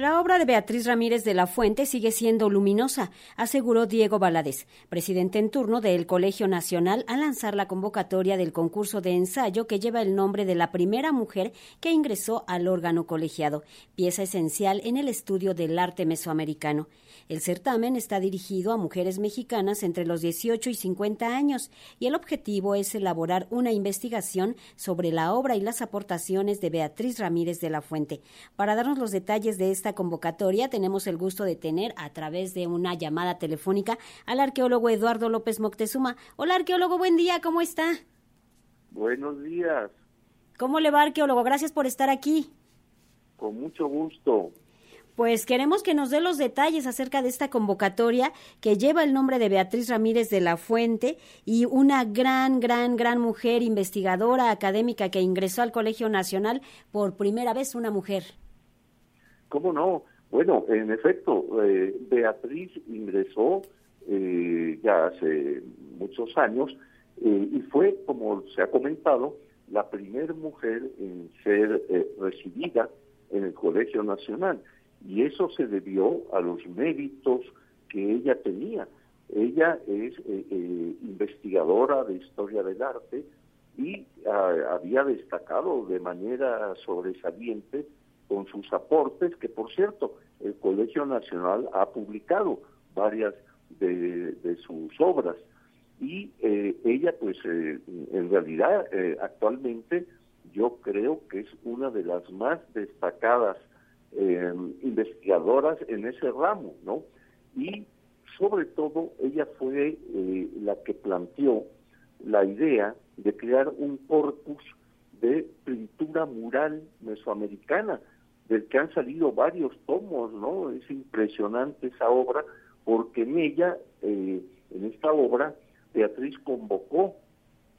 La obra de Beatriz Ramírez de la Fuente sigue siendo luminosa, aseguró Diego Valadez, presidente en turno del Colegio Nacional, al lanzar la convocatoria del concurso de ensayo que lleva el nombre de la primera mujer que ingresó al órgano colegiado, pieza esencial en el estudio del arte mesoamericano. El certamen está dirigido a mujeres mexicanas entre los 18 y 50 años y el objetivo es elaborar una investigación sobre la obra y las aportaciones de Beatriz Ramírez de la Fuente. Para darnos los detalles de esta convocatoria tenemos el gusto de tener a través de una llamada telefónica al arqueólogo Eduardo López Moctezuma. Hola arqueólogo, buen día, ¿cómo está? Buenos días. ¿Cómo le va arqueólogo? Gracias por estar aquí. Con mucho gusto. Pues queremos que nos dé los detalles acerca de esta convocatoria que lleva el nombre de Beatriz Ramírez de la Fuente y una gran, gran, gran mujer investigadora académica que ingresó al Colegio Nacional por primera vez, una mujer. ¿Cómo no? Bueno, en efecto, eh, Beatriz ingresó eh, ya hace muchos años eh, y fue, como se ha comentado, la primera mujer en ser recibida en el Colegio Nacional y eso se debió a los méritos que ella tenía. Ella es eh, eh, investigadora de historia del arte y ah, había destacado de manera sobresaliente con sus aportes, que por cierto, el Colegio Nacional ha publicado varias de, sus obras. Y eh, ella, pues, en realidad, actualmente yo creo que es una de las más destacadas eh, investigadoras en ese ramo, ¿no? Y sobre todo ella fue eh, la que planteó la idea de crear un corpus de pintura mural mesoamericana, del que han salido varios tomos, ¿no? Es impresionante esa obra, porque en ella, eh, en esta obra, Beatriz convocó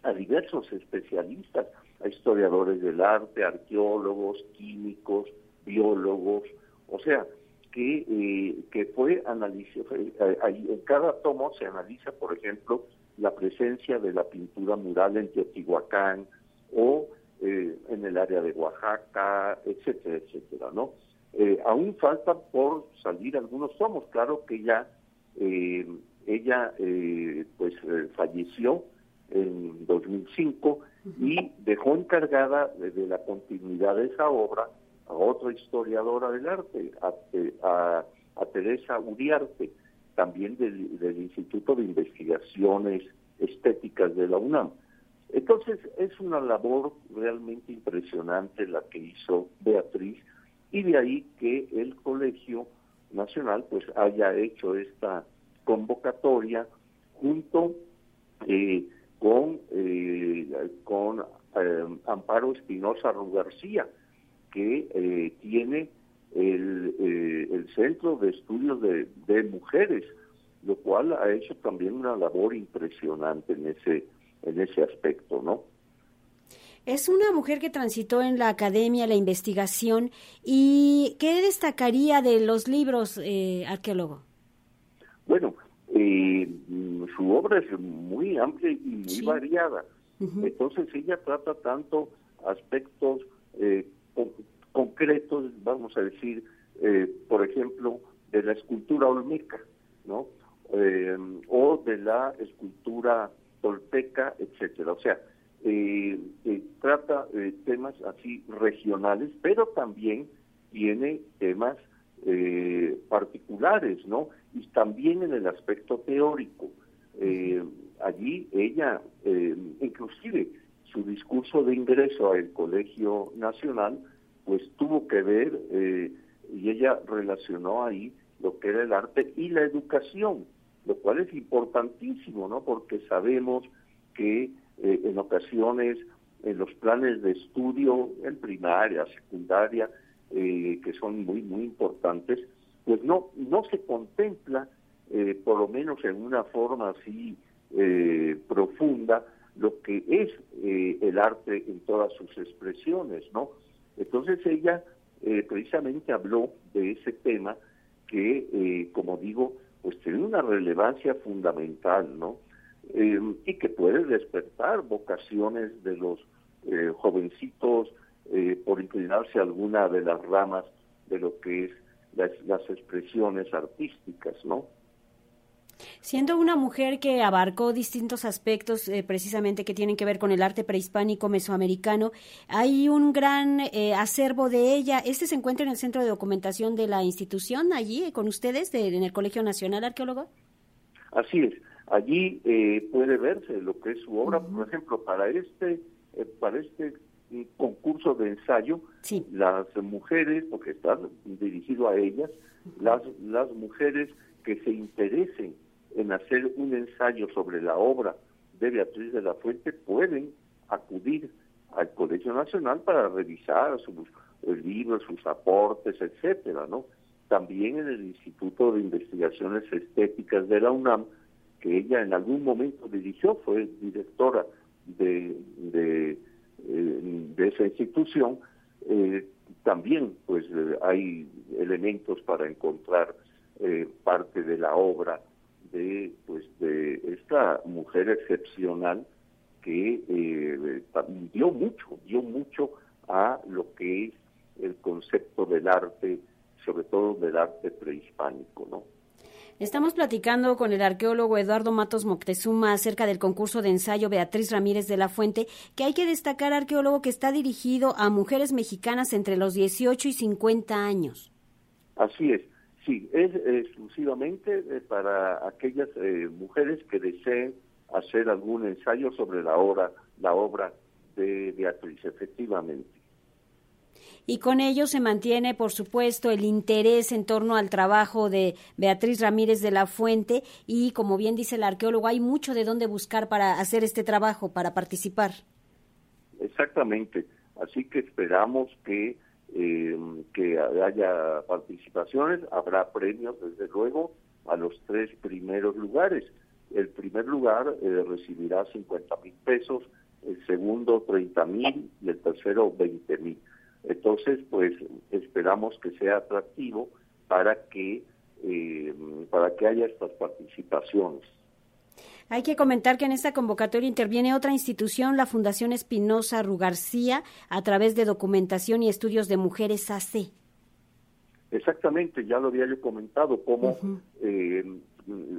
a diversos especialistas, a historiadores del arte, arqueólogos, químicos, biólogos, o sea, que, eh, que fue analizar, eh, en cada tomo se analiza, por ejemplo, la presencia de la pintura mural en Teotihuacán o eh, en el área de Oaxaca, etcétera, etcétera, ¿no? aún faltan por salir algunos tomos, claro que ya ella pues falleció en 2005 y dejó encargada de la continuidad de esa obra a otra historiadora del arte, a, Teresa Uriarte, también del, Instituto de Investigaciones Estéticas de la UNAM. Entonces es una labor realmente impresionante la que hizo Beatriz y de ahí que el Colegio Nacional pues haya hecho esta convocatoria junto eh, con, eh, con eh, Amparo Espinosa García, que eh, tiene el, el, Centro de Estudios de, de, Mujeres, lo cual ha hecho también una labor impresionante en ese, en ese aspecto, ¿no? Es una mujer que transitó en la academia, la investigación, y ¿qué destacaría de los libros, eh, arqueólogo? Bueno, eh, su obra es muy amplia y muy variada. Entonces ella trata tanto aspectos eh, concretos, vamos a decir, eh, por ejemplo, de la escultura olmeca, ¿no? Eh, o de la escultura tolteca, etcétera. O sea, eh, trata temas así regionales, pero también tiene temas particulares, ¿no? Y también en el aspecto teórico. allí ella, inclusive, su discurso de ingreso al Colegio Nacional, pues tuvo que ver, eh, y ella relacionó ahí lo que era el arte y la educación, lo cual es importantísimo, ¿no? Porque sabemos que eh, en ocasiones en los planes de estudio en primaria, secundaria, eh, que son muy, muy importantes, pues no, no se contempla, eh, por lo menos en una forma así profunda, lo que es el arte en todas sus expresiones, ¿no? Entonces ella precisamente habló de ese tema que, como digo, pues tiene una relevancia fundamental, ¿no? y que puede despertar vocaciones de los jovencitos por inclinarse a alguna de las ramas de lo que es las, expresiones artísticas, ¿no? Siendo una mujer que abarcó distintos aspectos eh, precisamente que tienen que ver con el arte prehispánico mesoamericano, hay un gran eh, acervo de ella. ¿Este se encuentra en el centro de documentación de la institución allí eh, con ustedes en el Colegio Nacional Arqueólogo? Así es. Allí puede verse lo que es su obra. Por ejemplo, para este para este concurso de ensayo, las mujeres, porque está dirigido a ellas, las, las mujeres que se interesen en hacer un ensayo sobre la obra de Beatriz de la Fuente pueden acudir al Colegio Nacional para revisar sus libros, sus aportes, etcétera, ¿no? También en el Instituto de Investigaciones Estéticas de la UNAM, que ella en algún momento dirigió, fue directora de, de eh, esa institución, eh, también pues eh, hay elementos para encontrar parte de la obra de pues de esta mujer excepcional que dio mucho, dio mucho a lo que es el concepto del arte, sobre todo del arte prehispánico, ¿no? Estamos platicando con el arqueólogo Eduardo Matos Moctezuma acerca del concurso de ensayo Beatriz Ramírez de la Fuente, que hay que destacar, arqueólogo, que está dirigido a mujeres mexicanas entre los 18 y 50 años. Así es, sí, es exclusivamente eh, para aquellas eh, mujeres que deseen hacer algún ensayo sobre la obra, la obra de Beatriz, efectivamente. Y con ello se mantiene, por supuesto, el interés en torno al trabajo de Beatriz Ramírez de la Fuente. Y, como bien dice el arqueólogo, hay mucho de dónde buscar para hacer este trabajo, para participar. Exactamente, así que esperamos que, eh, que haya participaciones, habrá premios, desde luego, a los tres primeros lugares. El primer lugar eh, recibirá 50 mil pesos, el segundo 30 mil y el tercero 20 mil. Entonces, pues esperamos que sea atractivo para que eh, para que haya estas participaciones. Hay que comentar que en esta convocatoria interviene otra institución, la Fundación Espinosa Rugarcía, a través de documentación y estudios de mujeres AC. Exactamente, ya lo había yo comentado, como eh,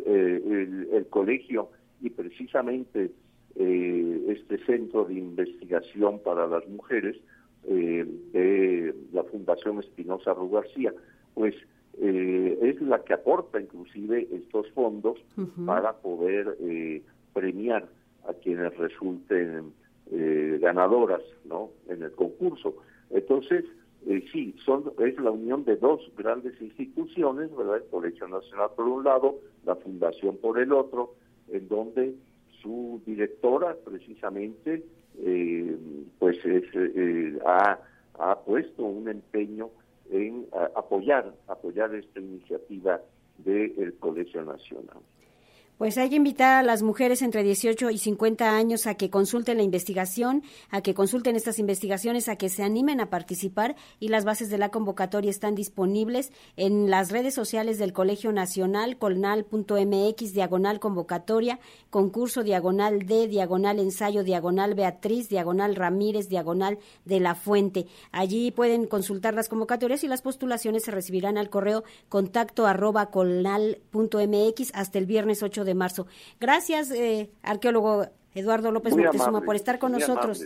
eh, el, colegio y precisamente este centro de investigación para las mujeres eh, de la Fundación Espinosa Ru García, pues eh, es la que aporta inclusive estos fondos para poder eh, premiar a quienes resulten ganadoras ¿no? en el concurso. Entonces, sí, son, es la unión de dos grandes instituciones, ¿verdad? El Colegio Nacional por un lado, la Fundación por el otro, en donde su directora precisamente eh, pues eh, ha, puesto un empeño en apoyar apoyar esta iniciativa del Colegio Nacional. Pues hay que invitar a las mujeres entre 18 y 50 años a que consulten la investigación, a que consulten estas investigaciones, a que se animen a participar y las bases de la convocatoria están disponibles en las redes sociales del Colegio Nacional, colnal.mx, diagonal convocatoria, concurso diagonal D, diagonal ensayo, diagonal Beatriz, diagonal Ramírez, diagonal de la Fuente. Allí pueden consultar las convocatorias y las postulaciones se recibirán al correo contacto arroba colnal.mx hasta el viernes 8 de marzo. Gracias, eh, arqueólogo Eduardo López Moctezuma, por estar con nosotros.